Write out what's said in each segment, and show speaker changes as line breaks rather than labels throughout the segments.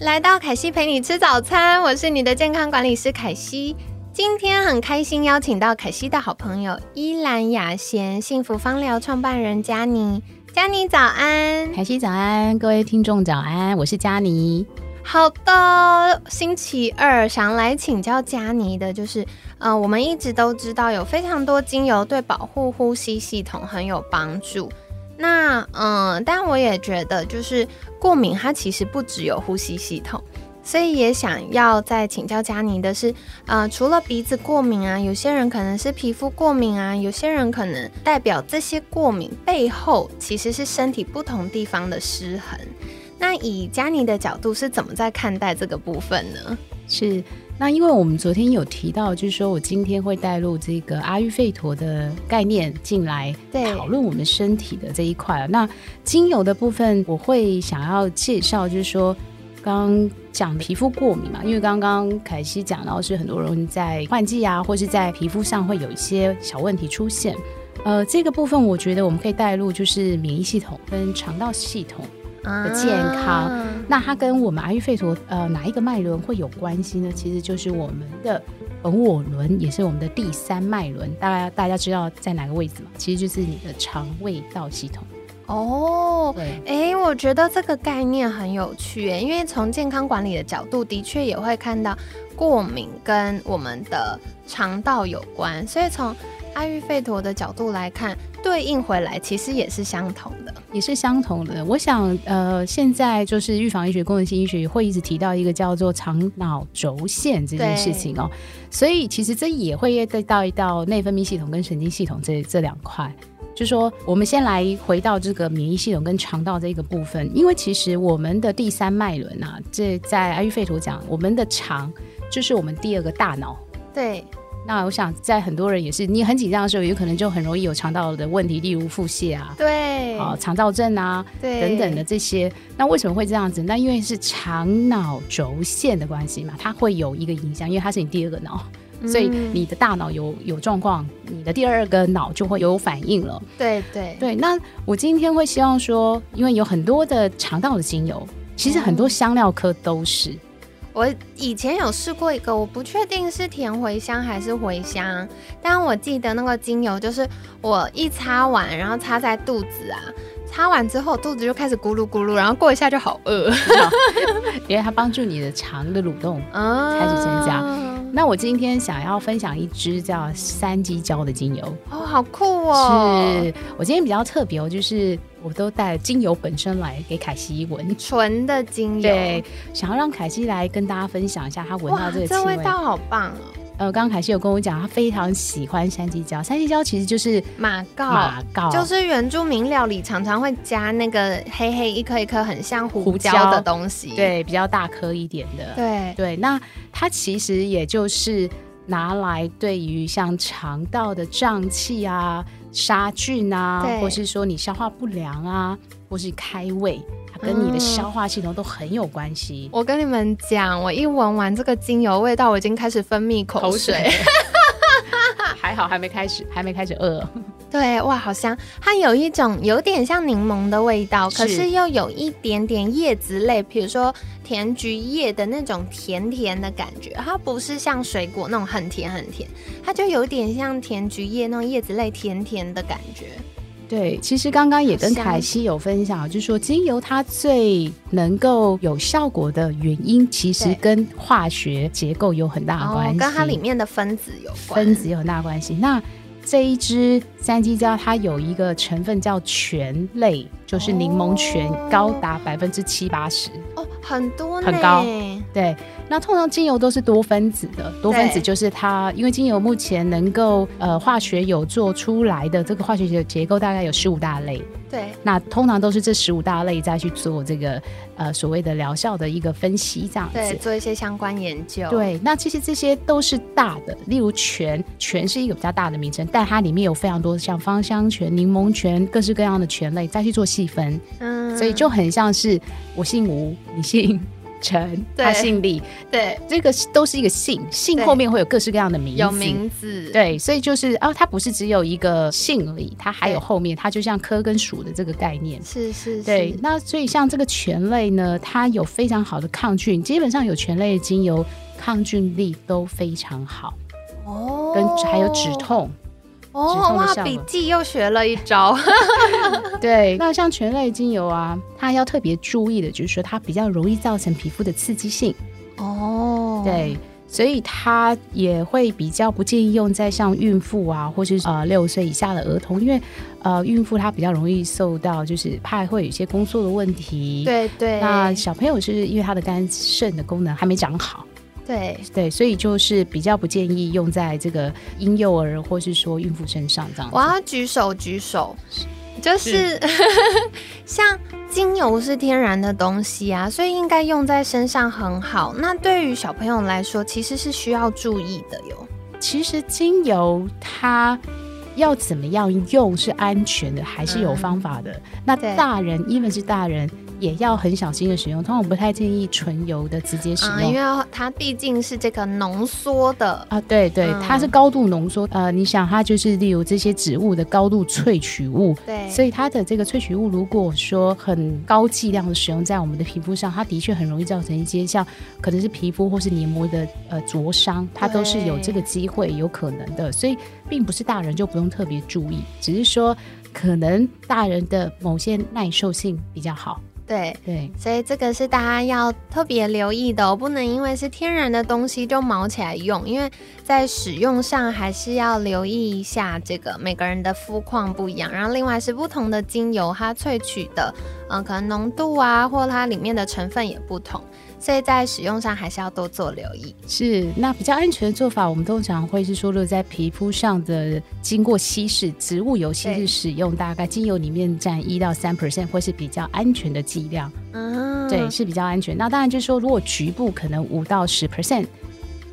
来到凯西陪你吃早餐，我是你的健康管理师凯西。今天很开心邀请到凯西的好朋友依兰雅贤幸福芳疗创办人佳妮。佳妮早安，
凯西早安，各位听众早安，我是佳妮。
好的，星期二想来请教佳妮的，就是，呃，我们一直都知道有非常多精油对保护呼吸系统很有帮助。那，嗯，但我也觉得，就是过敏它其实不只有呼吸系统，所以也想要再请教佳妮的是，呃，除了鼻子过敏啊，有些人可能是皮肤过敏啊，有些人可能代表这些过敏背后其实是身体不同地方的失衡。那以佳妮的角度是怎么在看待这个部分呢？
是，那因为我们昨天有提到，就是说我今天会带入这个阿育吠陀的概念进来讨论我们身体的这一块。那精油的部分，我会想要介绍，就是说刚讲皮肤过敏嘛，因为刚刚凯西讲到是很多人在换季啊，或是在皮肤上会有一些小问题出现。呃，这个部分我觉得我们可以带入，就是免疫系统跟肠道系统。的健康，那它跟我们阿育吠陀呃哪一个脉轮会有关系呢？其实就是我们的本我轮，也是我们的第三脉轮。大家大家知道在哪个位置吗？其实就是你的肠胃道系统。
哦，对，哎，我觉得这个概念很有趣，因为从健康管理的角度，的确也会看到过敏跟我们的肠道有关，所以从阿育吠陀的角度来看，对应回来其实也是相同的。
也是相同的。我想，呃，现在就是预防医学、功能性医学会一直提到一个叫做肠脑轴线这件事情哦。所以，其实这也会带到一道内分泌系统跟神经系统这这两块。就说，我们先来回到这个免疫系统跟肠道这个部分，因为其实我们的第三脉轮啊，这在阿育吠陀讲，我们的肠就是我们第二个大脑。
对。
那我想，在很多人也是，你很紧张的时候，有可能就很容易有肠道的问题，例如腹泻啊，
对，
啊，肠燥症啊，
对，
等等的这些。那为什么会这样子？那因为是肠脑轴线的关系嘛，它会有一个影响，因为它是你第二个脑，所以你的大脑有有状况，你的第二个脑就会有反应了。
对对
对。那我今天会希望说，因为有很多的肠道的精油，其实很多香料科都是。
我以前有试过一个，我不确定是甜茴香还是茴香，但我记得那个精油就是我一擦完，然后擦在肚子啊，擦完之后肚子就开始咕噜咕噜，然后过一下就好饿，
因为它帮助你的肠的蠕动 开始增加。那我今天想要分享一支叫三鸡椒的精油
哦，好酷哦！
是我今天比较特别哦，就是我都带精油本身来给凯西闻，
纯的精油，
对，想要让凯西来跟大家分享一下她闻到这个
这味道好棒哦。
呃，刚刚凯西有跟我讲，他非常喜欢山鸡椒。山鸡椒其实就是
马告，
马告
就是原住民料理常常会加那个黑黑一颗一颗很像胡椒的东西，
对，比较大颗一点的。
对
对，那它其实也就是拿来对于像肠道的胀气啊、杀菌啊，或是说你消化不良啊，或是开胃。跟你的消化系统都很有关系。
我跟你们讲，我一闻完这个精油味道，我已经开始分泌口水。
还好还没开始，还没开始饿。
对，哇，好香！它有一种有点像柠檬的味道，可是又有一点点叶子类，比如说甜菊叶的那种甜甜的感觉。它不是像水果那种很甜很甜，它就有点像甜菊叶那种叶子类甜甜的感觉。
对，其实刚刚也跟凯西有分享，就是说精油它最能够有效果的原因，其实跟化学结构有很大的关系，
跟它里面的分子有关，
分子有很大关系。那这一支三鸡椒，它有一个成分叫醛类，就是柠檬醛，高达百分之七八十
哦，很多，
很高。对，那通常精油都是多分子的，多分子就是它，因为精油目前能够呃化学有做出来的这个化学结结构大概有十五大类。
对，
那通常都是这十五大类再去做这个呃所谓的疗效的一个分析，这样子
做一些相关研究。
对，那其实这些都是大的，例如醛，醛是一个比较大的名称，但它里面有非常多像芳香醛、柠檬醛，各式各样的醛类再去做细分。嗯，所以就很像是我姓吴，你姓。陈，他姓李，
对，
这个都是一个姓，姓后面会有各式各样的名字，
有名字，
对，所以就是哦，它不是只有一个姓李，它还有后面，它就像科跟属的这个概念，
是是，
对，那所以像这个醛类呢，它有非常好的抗菌，基本上有醛类的精油抗菌力都非常好，哦，跟还有止痛。
哦，哇，笔记又学了一招。
对，那像醛类精油啊，它要特别注意的就是说，它比较容易造成皮肤的刺激性。哦，对，所以它也会比较不建议用在像孕妇啊，或是呃六岁以下的儿童，因为呃孕妇她比较容易受到，就是怕会有一些宫缩的问题。
对对。
那小朋友是因为他的肝肾的功能还没长好。
对
对，所以就是比较不建议用在这个婴幼儿或是说孕妇身上这样。
我要举手举手，就是 像精油是天然的东西啊，所以应该用在身上很好。那对于小朋友来说，其实是需要注意的哟。
其实精油它要怎么样用是安全的，还是有方法的。那大人，因为是大人。也要很小心的使用，通常我不太建议纯油的直接使用，
因为它毕竟是这个浓缩的。
啊，对对，它是高度浓缩，呃，你想它就是例如这些植物的高度萃取物，
对，
所以它的这个萃取物如果说很高剂量的使用在我们的皮肤上，它的确很容易造成一些像可能是皮肤或是黏膜的呃灼伤，它都是有这个机会有可能的，所以并不是大人就不用特别注意，只是说可能大人的某些耐受性比较好。
对
对，
所以这个是大家要特别留意的，不能因为是天然的东西就毛起来用，因为在使用上还是要留意一下这个每个人的肤况不一样，然后另外是不同的精油它萃取的，嗯，可能浓度啊，或它里面的成分也不同。所以在使用上还是要多做留意。
是，那比较安全的做法，我们通常会是说，如果在皮肤上的经过稀释，植物油稀释使用，大概精油里面占一到三 percent，会是比较安全的剂量。嗯，对，是比较安全。那当然就是说，如果局部可能五到十 percent，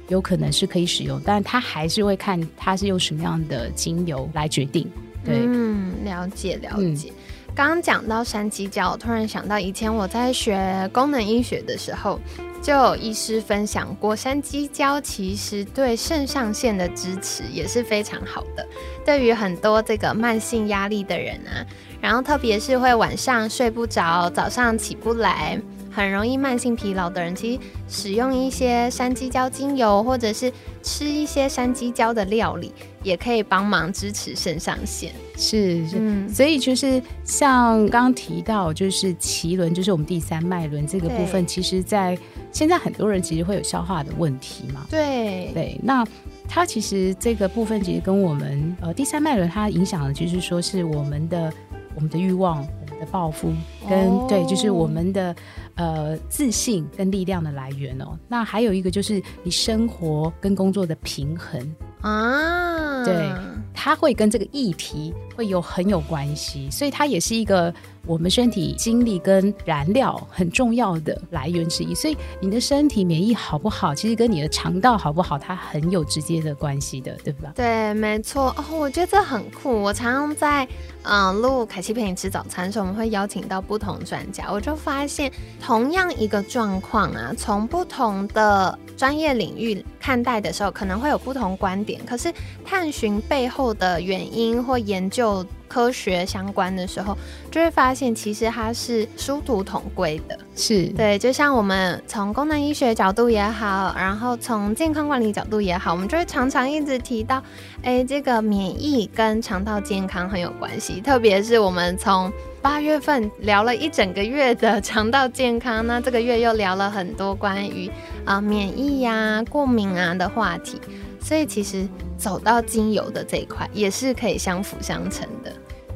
有可能是可以使用，但它还是会看它是用什么样的精油来决定。对，
嗯，了解了解。刚刚讲到山鸡椒，突然想到以前我在学功能医学的时候，就有医师分享过，山鸡椒其实对肾上腺的支持也是非常好的。对于很多这个慢性压力的人啊，然后特别是会晚上睡不着、早上起不来。很容易慢性疲劳的人，其实使用一些山鸡椒精油，或者是吃一些山鸡椒的料理，也可以帮忙支持肾上腺。
是是，所以就是像刚刚提到，就是脐轮，就是我们第三脉轮这个部分，其实在现在很多人其实会有消化的问题嘛。
对
对，那它其实这个部分其实跟我们呃第三脉轮它影响的，就是说是我们的我们的欲望。报复跟对，就是我们的呃自信跟力量的来源哦。那还有一个就是你生活跟工作的平衡啊，对，它会跟这个议题会有很有关系，所以它也是一个。我们身体精力跟燃料很重要的来源之一，所以你的身体免疫好不好，其实跟你的肠道好不好，它很有直接的关系的，对吧？
对，没错。哦，我觉得这很酷。我常常在嗯录凯西陪你吃早餐的时候，我们会邀请到不同专家，我就发现同样一个状况啊，从不同的专业领域看待的时候，可能会有不同观点。可是探寻背后的原因或研究。科学相关的时候，就会发现其实它是殊途同归的。
是
对，就像我们从功能医学角度也好，然后从健康管理角度也好，我们就会常常一直提到，哎，这个免疫跟肠道健康很有关系。特别是我们从八月份聊了一整个月的肠道健康，那这个月又聊了很多关于啊免疫呀、过敏啊的话题。所以其实走到精油的这一块，也是可以相辅相成的。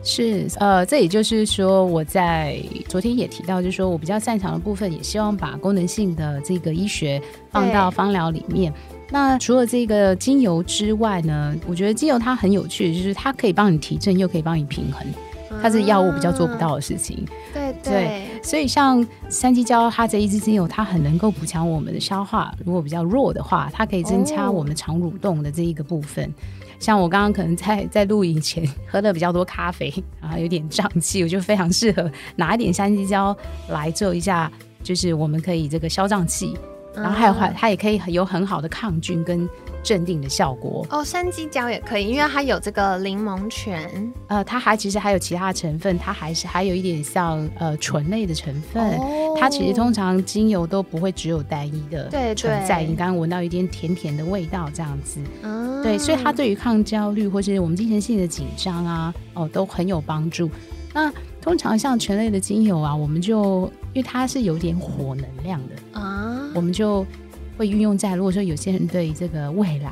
是，呃，这也就是说，我在昨天也提到，就是说我比较擅长的部分，也希望把功能性的这个医学放到芳疗里面。那除了这个精油之外呢，我觉得精油它很有趣，就是它可以帮你提振，又可以帮你平衡，它是药物比较做不到的事情。
对对，
所以像三鸡胶，它这一支精油，它很能够补强我们的消化。如果比较弱的话，它可以增加我们肠蠕动的这一个部分。像我刚刚可能在在录影前喝了比较多咖啡，然后有点胀气，我就非常适合拿一点山鸡椒来做一下，就是我们可以这个消胀气，然后还有它它也可以有很好的抗菌跟。镇定的效果
哦，山鸡椒也可以，因为它有这个柠檬醛。
呃，它还其实还有其他成分，它还是还有一点像呃醇类的成分。它其实通常精油都不会只有单一的存在。你刚刚闻到一点甜甜的味道，这样子。对，所以它对于抗焦虑或是我们精神性的紧张啊，哦，都很有帮助。那通常像醛类的精油啊，我们就因为它是有点火能量的啊，我们就。会运用在如果说有些人对这个未来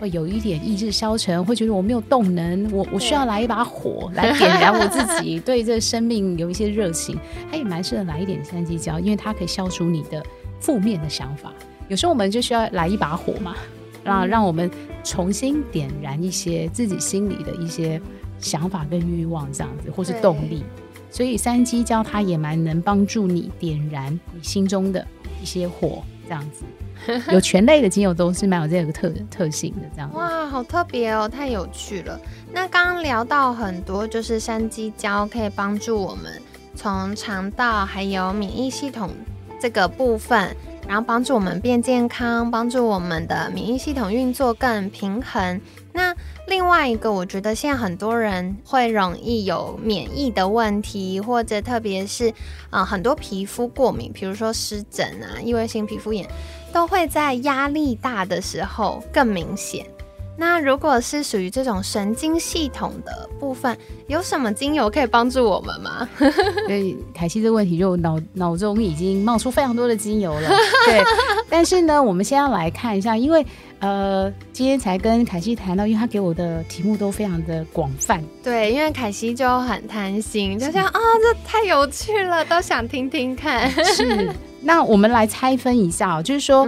会有一点意志消沉，会觉得我没有动能，我我需要来一把火来点燃我自己，对这生命有一些热情，它也蛮适合来一点三鸡椒，因为它可以消除你的负面的想法。有时候我们就需要来一把火嘛，让让我们重新点燃一些自己心里的一些想法跟欲望，这样子或是动力。所以三鸡胶它也蛮能帮助你点燃你心中的一些火，这样子。有全类的精油都是蛮有这个特特性的，这样
哇，好特别哦，太有趣了。那刚刚聊到很多，就是山鸡胶可以帮助我们从肠道还有免疫系统这个部分，然后帮助我们变健康，帮助我们的免疫系统运作更平衡。那另外一个，我觉得现在很多人会容易有免疫的问题，或者特别是啊很多皮肤过敏，比如说湿疹啊、异位性皮肤炎。都会在压力大的时候更明显。那如果是属于这种神经系统的部分，有什么精油可以帮助我们吗？
对，凯西这个问题就脑脑中已经冒出非常多的精油了。对，但是呢，我们先要来看一下，因为呃，今天才跟凯西谈到，因为他给我的题目都非常的广泛。
对，因为凯西就很贪心，就像啊，这太有趣了，都想听听看。
是。那我们来拆分一下哦，就是说，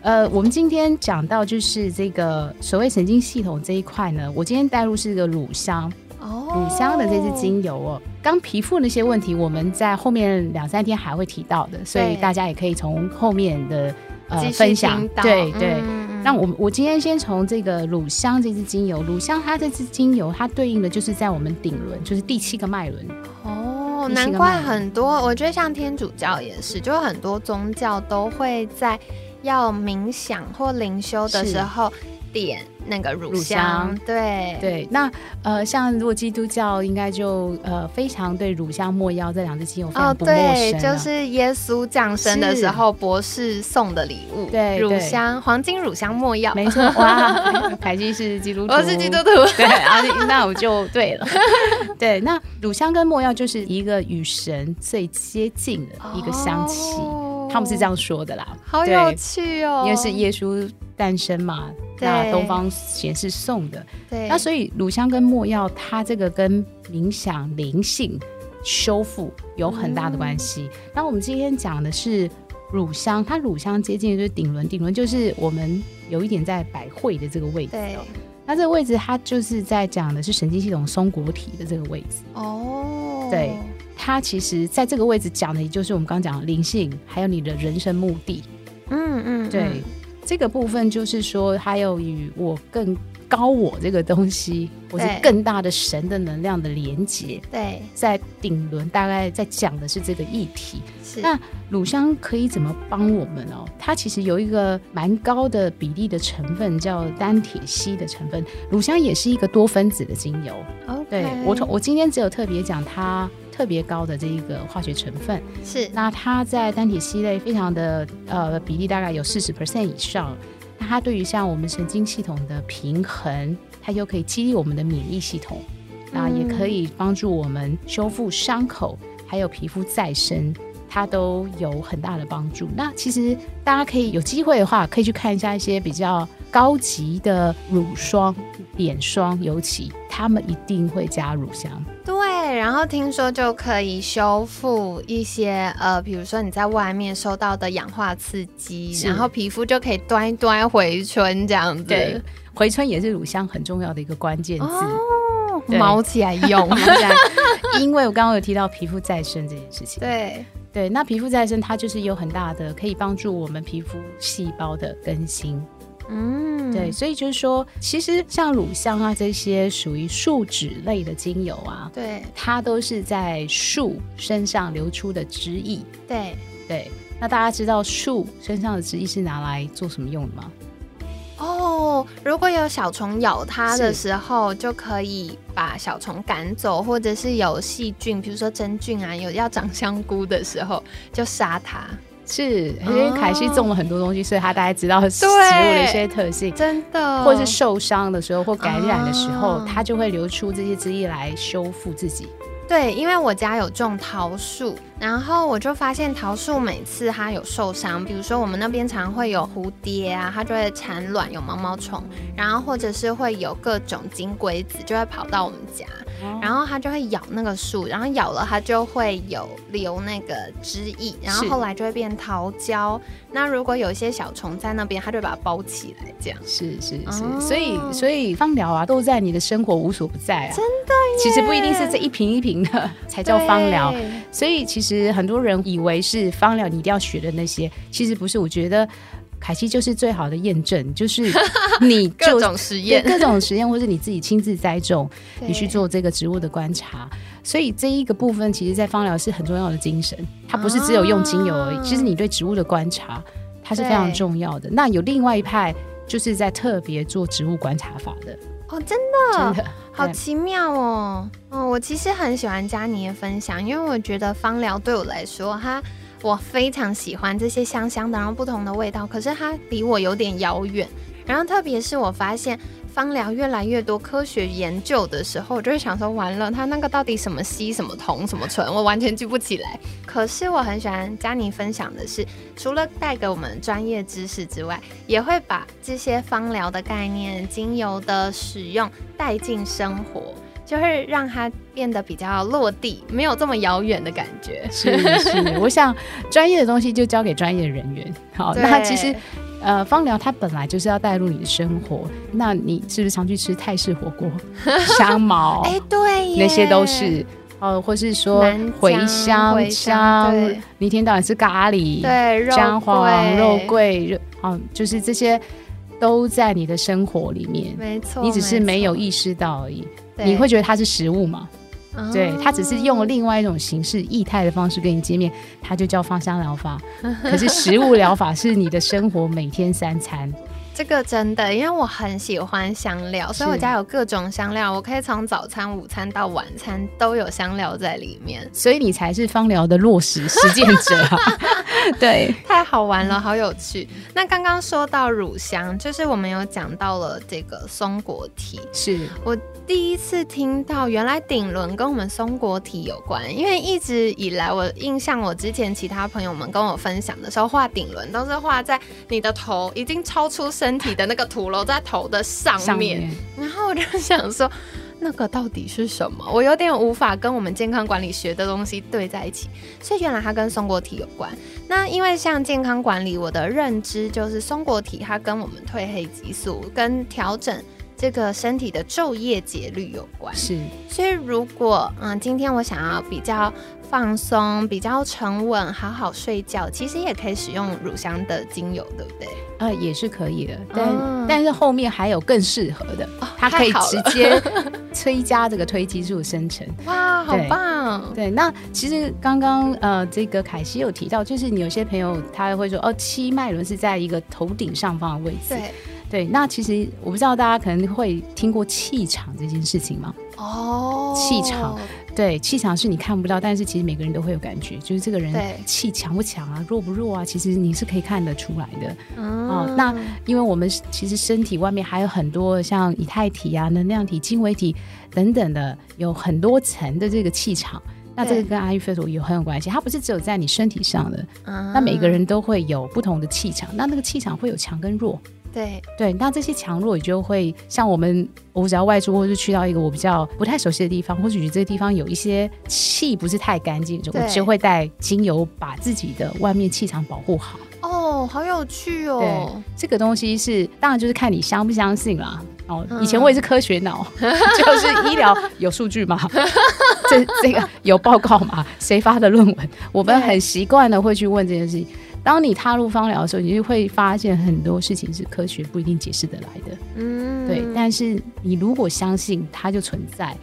呃，我们今天讲到就是这个所谓神经系统这一块呢，我今天带入是一个乳香哦，乳香的这支精油哦。刚皮肤那些问题，我们在后面两三天还会提到的，所以大家也可以从后面的呃分享，对对。那我我今天先从这个乳香这支精油，乳香它这支精油它对应的就是在我们顶轮，就是第七个脉轮哦。
难怪很多，我觉得像天主教也是，就很多宗教都会在要冥想或灵修的时候点。那个乳香，对
对，那呃，像如果基督教应该就呃非常对乳香、没药这两只精油非常不陌
生，就是耶稣降生的时候博士送的礼物，
对，
乳香、黄金乳香、没药，
没错，哇，凯基是基督徒，
我是基督徒，
对，那我就对了，对，那乳香跟没药就是一个与神最接近的一个香气，他们是这样说的啦，
好有趣哦，
因为是耶稣诞生嘛。那东方显示送的，
对，
那所以乳香跟墨药，它这个跟冥想、灵性、修复有很大的关系。那我们今天讲的是乳香，它乳香接近就是顶轮，顶轮就是我们有一点在百会的这个位置。对，那这个位置它就是在讲的是神经系统松果体的这个位置。哦，对，它其实在这个位置讲的，也就是我们刚刚讲的灵性，还有你的人生目的。嗯嗯，对。这个部分就是说，还有与我更高我这个东西，或是更大的神的能量的连接。
对，
在顶轮大概在讲的是这个议题。是那乳香可以怎么帮我们哦？它其实有一个蛮高的比例的成分叫单铁烯的成分。乳香也是一个多分子的精油。
哦，
对我我今天只有特别讲它。特别高的这一个化学成分
是，
那它在单体烯类非常的呃比例大概有四十 percent 以上，那它对于像我们神经系统的平衡，它又可以激励我们的免疫系统，那也可以帮助我们修复伤口，还有皮肤再生，它都有很大的帮助。那其实大家可以有机会的话，可以去看一下一些比较。高级的乳霜、脸霜，尤其他们一定会加乳香。
对，然后听说就可以修复一些呃，比如说你在外面受到的氧化刺激，然后皮肤就可以端一端回春这样子。
对，回春也是乳香很重要的一个关键字。
哦，毛起来用，
因为我刚刚有提到皮肤再生这件事情。
对。
对，那皮肤再生它就是有很大的可以帮助我们皮肤细胞的更新。嗯，对，所以就是说，其实像乳香啊这些属于树脂类的精油啊，
对，
它都是在树身上流出的汁液。
对
对，那大家知道树身上的汁液是拿来做什么用的吗？
哦，如果有小虫咬它的时候，就可以把小虫赶走，或者是有细菌，比如说真菌啊，有要长香菇的时候，就杀它。
是因为凯西种了很多东西，所以他大概知道食物的一些特性，
真的，
或是受伤的时候或感染的时候，他就会流出这些汁液来修复自己。
对，因为我家有种桃树。然后我就发现桃树每次它有受伤，比如说我们那边常会有蝴蝶啊，它就会产卵有毛毛虫，然后或者是会有各种金龟子就会跑到我们家，然后它就会咬那个树，然后咬了它就会有留那个汁液，然后后来就会变桃胶。那如果有一些小虫在那边，它就把它包起来，这样。
是是是，所以所以芳疗啊都在你的生活无所不在啊，
真的，
其实不一定是这一瓶一瓶的才叫芳疗，所以其实。其实很多人以为是芳疗，你一定要学的那些，其实不是。我觉得凯西就是最好的验证，就是 你
各种实验、
各种实验，或是你自己亲自栽种，你去做这个植物的观察。所以这一个部分，其实，在芳疗是很重要的精神。它不是只有用精油而已，其实你对植物的观察，它是非常重要的。那有另外一派，就是在特别做植物观察法的。
哦，真的，真的。好奇妙哦，哦，我其实很喜欢佳妮的分享，因为我觉得芳疗对我来说，它我非常喜欢这些香香的，然后不同的味道，可是它离我有点遥远，然后特别是我发现。芳疗越来越多科学研究的时候，我就会想说，完了，它那个到底什么烯、什么酮、什么醇，我完全记不起来。可是我很喜欢佳妮分享的是，除了带给我们专业知识之外，也会把这些芳疗的概念、精油的使用带进生活，就会让它变得比较落地，没有这么遥远的感觉。
是是，我想专业的东西就交给专业人员。好，那其实。呃，芳疗它本来就是要带入你的生活，那你是不是常去吃泰式火锅、香茅？
哎，对，
那些都是哦，或是说茴香香，你一天到晚吃咖喱，
对，
姜黄、肉桂，肉哦，就是这些都在你的生活里面，
没错，
你只是没有意识到而已。你会觉得它是食物吗？对，他只是用了另外一种形式、液态的方式跟你见面，他就叫芳香疗法。可是食物疗法是你的生活每天三餐。
这个真的，因为我很喜欢香料，所以我家有各种香料，我可以从早餐、午餐到晚餐都有香料在里面。
所以你才是芳疗的落实实践者。对，
太好玩了，好有趣。那刚刚说到乳香，就是我们有讲到了这个松果体，
是
我。第一次听到原来顶轮跟我们松果体有关，因为一直以来我印象，我之前其他朋友们跟我分享的时候，画顶轮都是画在你的头已经超出身体的那个土楼在头的上面，然后我就想说，那个到底是什么？我有点无法跟我们健康管理学的东西对在一起，所以原来它跟松果体有关。那因为像健康管理，我的认知就是松果体它跟我们褪黑激素跟调整。这个身体的昼夜节律有关，
是，
所以如果嗯，今天我想要比较放松、比较沉稳、好好睡觉，其实也可以使用乳香的精油，对不对？
呃，也是可以的，但但是后面还有更适合的，它可以直接催加这个推激素生成。
哇，好棒！
对，那其实刚刚呃，这个凯西有提到，就是你有些朋友他会说，哦，七脉轮是在一个头顶上方的位置。
对。
对，那其实我不知道大家可能会听过气场这件事情吗？
哦，
气场，对，气场是你看不到，但是其实每个人都会有感觉，就是这个人气强不强啊，弱不弱啊，其实你是可以看得出来的。哦，那因为我们其实身体外面还有很多像以太体啊、能量体、经纬体等等的，有很多层的这个气场。那这个跟阿育吠陀有很有关系，它不是只有在你身体上的，那每个人都会有不同的气场，那那个气场会有强跟弱。
对
对，那这些强弱也就会像我们，我只要外出或是去到一个我比较不太熟悉的地方，或许这个地方有一些气不是太干净，我就会带精油把自己的外面气场保护好。
哦，好有趣哦！
对，这个东西是当然就是看你相不相信啦。哦，以前我也是科学脑，就是医疗有数据嘛，这这个有报告嘛，谁发的论文，我们很习惯的会去问这件事情。当你踏入芳疗的时候，你就会发现很多事情是科学不一定解释得来的。嗯，对。但是你如果相信它就存在，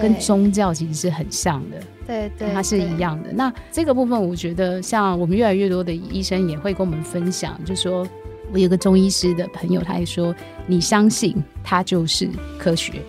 跟宗教其实是很像的。
对对，
它是一样的。那这个部分，我觉得像我们越来越多的医生也会跟我们分享，就说。我有个中医师的朋友，他还说：“你相信他就是科学，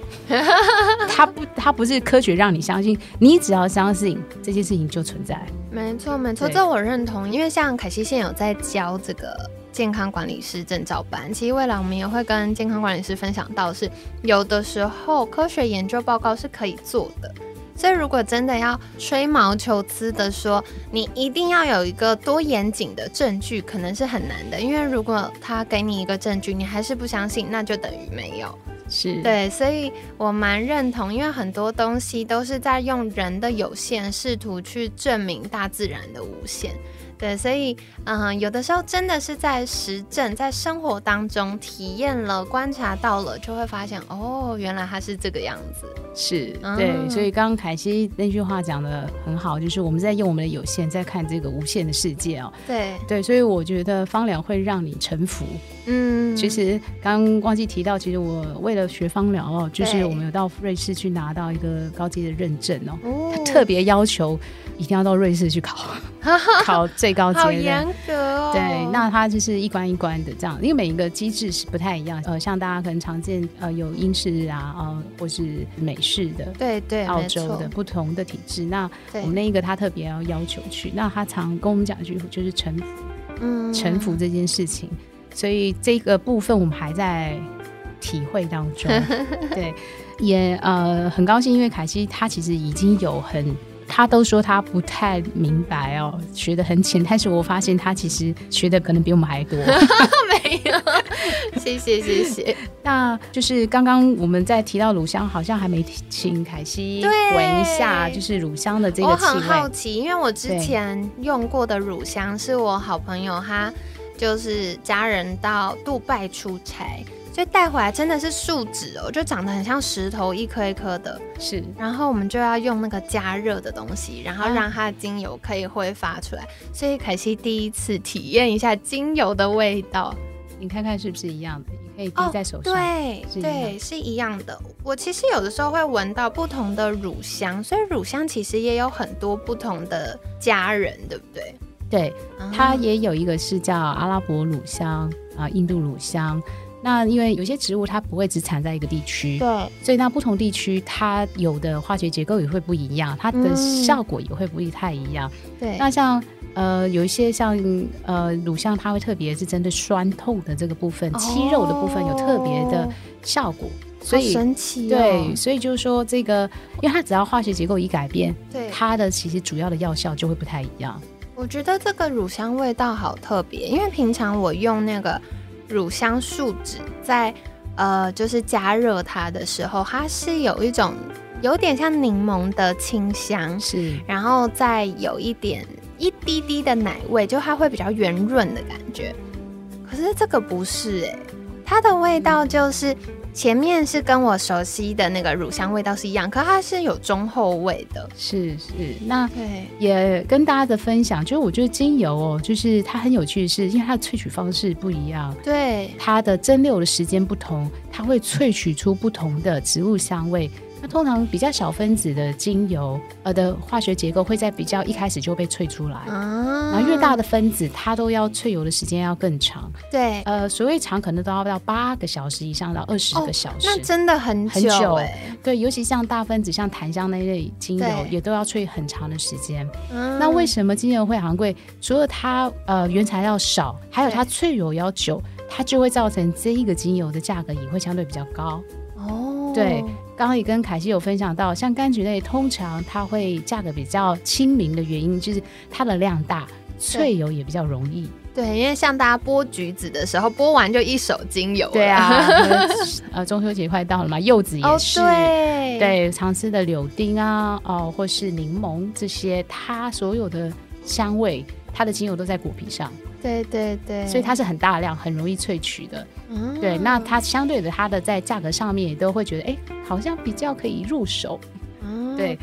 他不，他不是科学让你相信，你只要相信这件事情就存在。”
没错，没错，这我认同。因为像凯西现有在教这个健康管理师证照班，其实未来我们也会跟健康管理师分享到，是有的时候科学研究报告是可以做的。所以，如果真的要吹毛求疵的说，你一定要有一个多严谨的证据，可能是很难的。因为如果他给你一个证据，你还是不相信，那就等于没有。
是
对，所以我蛮认同，因为很多东西都是在用人的有限，试图去证明大自然的无限。对，所以嗯，有的时候真的是在实证，在生活当中体验了、观察到了，就会发现哦，原来它是这个样子。
是对，所以刚刚凯西那句话讲的很好，就是我们在用我们的有限，在看这个无限的世界哦。
对
对，所以我觉得芳疗会让你臣服。嗯，其实刚忘记提到，其实我为了学芳疗哦，就是我们有到瑞士去拿到一个高级的认证哦，他特别要求。一定要到瑞士去考，考最高阶的，
好严格哦。
对，那它就是一关一关的这样，因为每一个机制是不太一样。呃，像大家可能常见，呃，有英式啊，呃，或是美式的，
对对，
澳洲的不同的体制。那我们那一个他特别要要求去，那他常跟我们讲一句，就是臣服，嗯，臣服这件事情。所以这个部分我们还在体会当中。对，也呃很高兴，因为凯西他其实已经有很。他都说他不太明白哦，学的很浅，但是我发现他其实学的可能比我们还多。
没有，谢谢谢谢。
那就是刚刚我们在提到乳香，好像还没请凯西闻一下，就是乳香的这个气味。
我很好奇，因为我之前用过的乳香是我好朋友他就是家人到杜拜出差。所以带回来真的是树脂哦，就长得很像石头，一颗一颗的。
是，
然后我们就要用那个加热的东西，然后让它的精油可以挥发出来。所以凯西第一次体验一下精油的味道，
你看看是不是一样的？你可以滴在手
上。对对，是一样的。我其实有的时候会闻到不同的乳香，所以乳香其实也有很多不同的家人，对不对？
对，它也有一个是叫阿拉伯乳香啊，印度乳香。那因为有些植物它不会只产在一个地区，
对，
所以那不同地区它有的化学结构也会不一样，它的效果也会不太一样。
对，
那像呃有一些像呃乳香，它会特别是针对酸痛的这个部分、肌肉的部分有特别的效果，
所以神奇。
对，所以就是说这个，因为它只要化学结构一改变，
对
它的其实主要的药效就会不太一样。
我觉得这个乳香味道好特别，因为平常我用那个。乳香树脂在呃，就是加热它的时候，它是有一种有点像柠檬的清香，
是，
然后再有一点一滴滴的奶味，就它会比较圆润的感觉。可是这个不是哎，它的味道就是。前面是跟我熟悉的那个乳香味道是一样，可它是有中后味的。
是是，那也跟大家的分享，就是我觉得精油哦，就是它很有趣的是，因为它的萃取方式不一样，
对，
它的蒸馏的时间不同，它会萃取出不同的植物香味。那通常比较小分子的精油，呃的化学结构会在比较一开始就被萃出来，啊然后越大的分子，它都要萃油的时间要更长。
对，
呃，所谓长可能都要到八个小时以上到二十个小时，
那真的很很久哎。
对，尤其像大分子，像檀香那一类精油，也都要萃很长的时间。那为什么精油会昂贵？除了它呃原材料少，还有它萃油要久，它就会造成这一个精油的价格也会相对比较高。哦，对。刚刚也跟凯西有分享到，像柑橘类，通常它会价格比较亲民的原因，就是它的量大，萃油也比较容易。
对，因为像大家剥橘子的时候，剥完就一手精油。
对啊，呃，中秋节快到了嘛，柚子也是。
对
对，常吃的柳丁啊，哦，或是柠檬这些，它所有的香味，它的精油都在果皮上。
对对对，
所以它是很大量，很容易萃取的。嗯，对，那它相对的，它的在价格上面也都会觉得，哎，好像比较可以入手。嗯，对。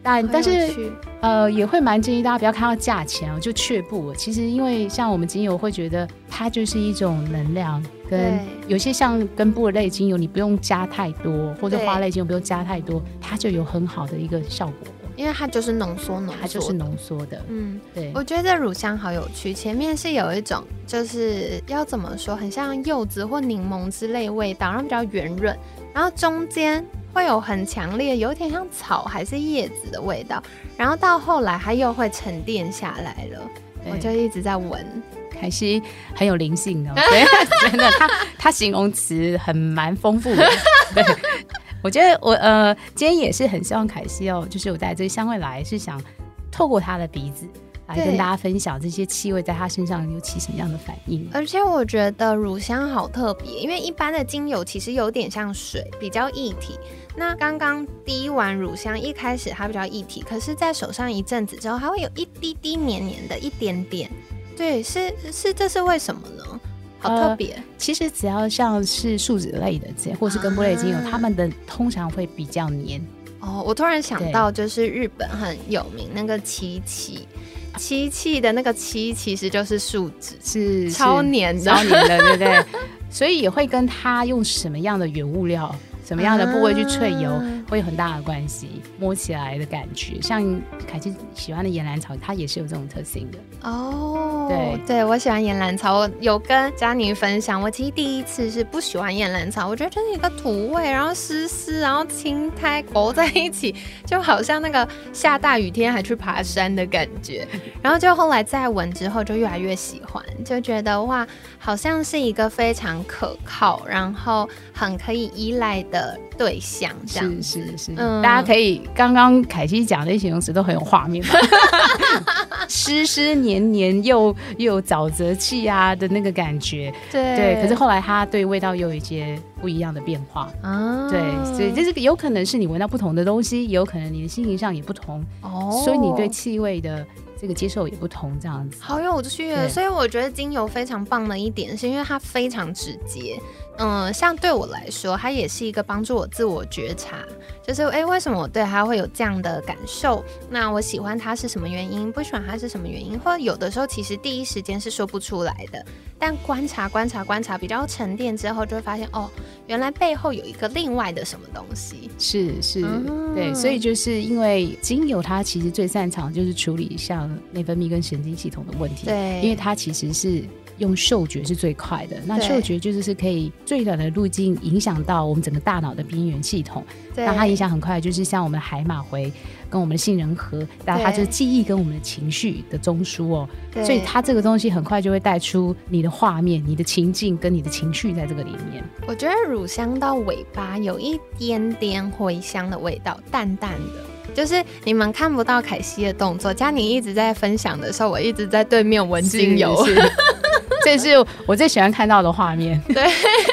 但但是呃，也会蛮建议大家不要看到价钱哦就却步。其实因为像我们精油会觉得它就是一种能量，跟有些像根部类精油，你不用加太多，或者花类精油不用加太多，它就有很好的一个效果。
因为它就是浓缩浓，
它就是浓缩的。
嗯，对。我觉得这乳香好有趣，前面是有一种就是要怎么说，很像柚子或柠檬之类味道，然后比较圆润，然后中间会有很强烈，有点像草还是叶子的味道，然后到后来它又会沉淀下来了。我就一直在闻，
凯西很有灵性哦，真的，他他形容词很蛮丰富的。对。我觉得我呃，今天也是很希望凯西哦，就是我带这个香味来，是想透过他的鼻子来跟大家分享这些气味在他身上有起什么样的反应。
而且我觉得乳香好特别，因为一般的精油其实有点像水，比较液体。那刚刚滴完乳香一开始它比较液体，可是在手上一阵子之后，还会有一滴滴黏黏的一点点。对，是是，这是为什么呢？好特别，
其实只要像是树脂类的这，或是根部类精油，它们的通常会比较黏。
哦，我突然想到，就是日本很有名那个漆器，漆器的那个漆其实就是树脂，
是
超黏，
超黏的，对不对？所以也会跟它用什么样的原物料。什么样的部位去萃油 会有很大的关系，摸起来的感觉，像凯西喜欢的岩兰草，它也是有这种特性的
哦。
对，
对我喜欢岩兰草，我有跟佳妮分享，我其实第一次是不喜欢岩兰草，我觉得就是一个土味，然后湿湿，然后青苔裹在一起，就好像那个下大雨天还去爬山的感觉。然后就后来再闻之后，就越来越喜欢，就觉得哇，好像是一个非常可靠，然后很可以依赖的。对象，
是是是，大家可以刚刚凯西讲的形容词都很有画面，湿湿黏黏又又有沼泽气啊的那个感觉，
对
对。可是后来它对味道又有一些不一样的变化啊，对，所以这是有可能是你闻到不同的东西，也有可能你的心情上也不同哦，所以你对气味的。这个接受也不同，这样子
好有趣。所以我觉得精油非常棒的一点，是因为它非常直接。嗯，像对我来说，它也是一个帮助我自我觉察，就是哎，为什么我对它会有这样的感受？那我喜欢它是什么原因？不喜欢它是什么原因？或者有的时候其实第一时间是说不出来的，但观察、观察、观察，比较沉淀之后，就会发现哦，原来背后有一个另外的什么东西。
是是，对，所以就是因为精油它其实最擅长就是处理像内分泌跟神经系统的问题，
对，
因为它其实是。用嗅觉是最快的，那嗅觉就是是可以最短的路径影响到我们整个大脑的边缘系统，那它影响很快，就是像我们的海马回跟我们的杏仁核，那它就是记忆跟我们的情绪的中枢哦，所以它这个东西很快就会带出你的画面、你的情境跟你的情绪在这个里面。
我觉得乳香到尾巴有一点点茴香的味道，淡淡的，就是你们看不到凯西的动作，佳宁一直在分享的时候，我一直在对面闻精油。
这是我最喜欢看到的画面。
对，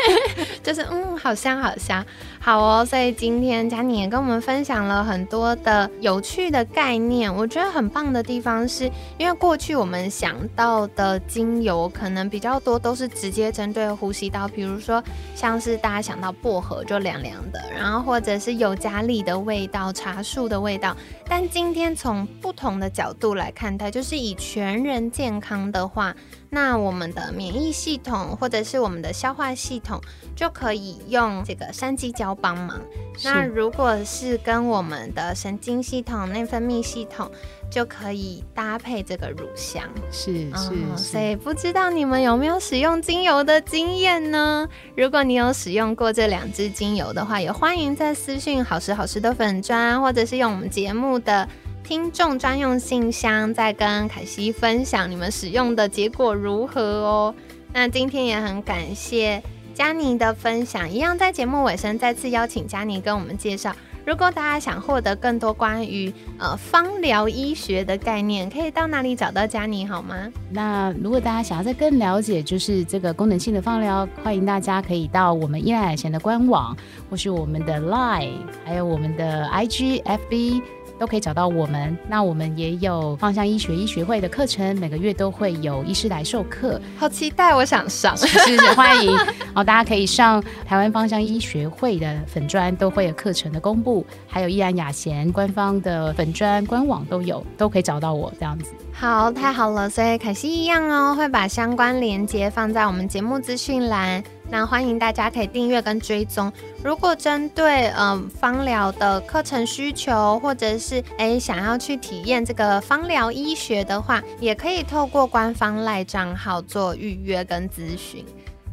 就是嗯，好香，好香。好哦，所以今天佳妮也跟我们分享了很多的有趣的概念。我觉得很棒的地方是，因为过去我们想到的精油可能比较多都是直接针对呼吸道，比如说像是大家想到薄荷就凉凉的，然后或者是尤加利的味道、茶树的味道。但今天从不同的角度来看待，就是以全人健康的话，那我们的免疫系统或者是我们的消化系统就可以用这个山鸡椒。帮忙。那如果是跟我们的神经系统、内分泌系统，就可以搭配这个乳香。
是是，
所以不知道你们有没有使用精油的经验呢？如果你有使用过这两支精油的话，也欢迎在私讯好时好时的粉砖，或者是用我们节目的听众专用信箱，再跟凯西分享你们使用的结果如何哦。那今天也很感谢。佳妮的分享，一样在节目尾声再次邀请佳妮跟我们介绍。如果大家想获得更多关于呃芳疗医学的概念，可以到哪里找到佳妮好吗？
那如果大家想要再更了解，就是这个功能性的芳疗，欢迎大家可以到我们依赖海贤的官网，或是我们的 Line，还有我们的 IG、FB。都可以找到我们。那我们也有芳香医学医学会的课程，每个月都会有医师来授课，
好期待！我想上，
是是欢迎。哦，大家可以上台湾芳香医学会的粉专，都会有课程的公布，还有依然雅贤官方的粉专官网都有，都可以找到我这样子。
好，太好了，所以凯西一样哦，会把相关链接放在我们节目资讯栏。那欢迎大家可以订阅跟追踪。如果针对嗯芳疗的课程需求，或者是诶想要去体验这个芳疗医学的话，也可以透过官方赖账号做预约跟咨询。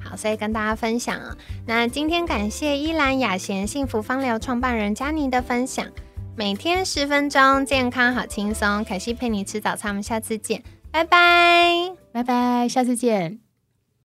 好，所以跟大家分享啊。那今天感谢依兰雅贤幸福芳疗创办人佳妮的分享。每天十分钟，健康好轻松。凯西陪你吃早餐，我们下次见，拜拜，
拜拜，下次见。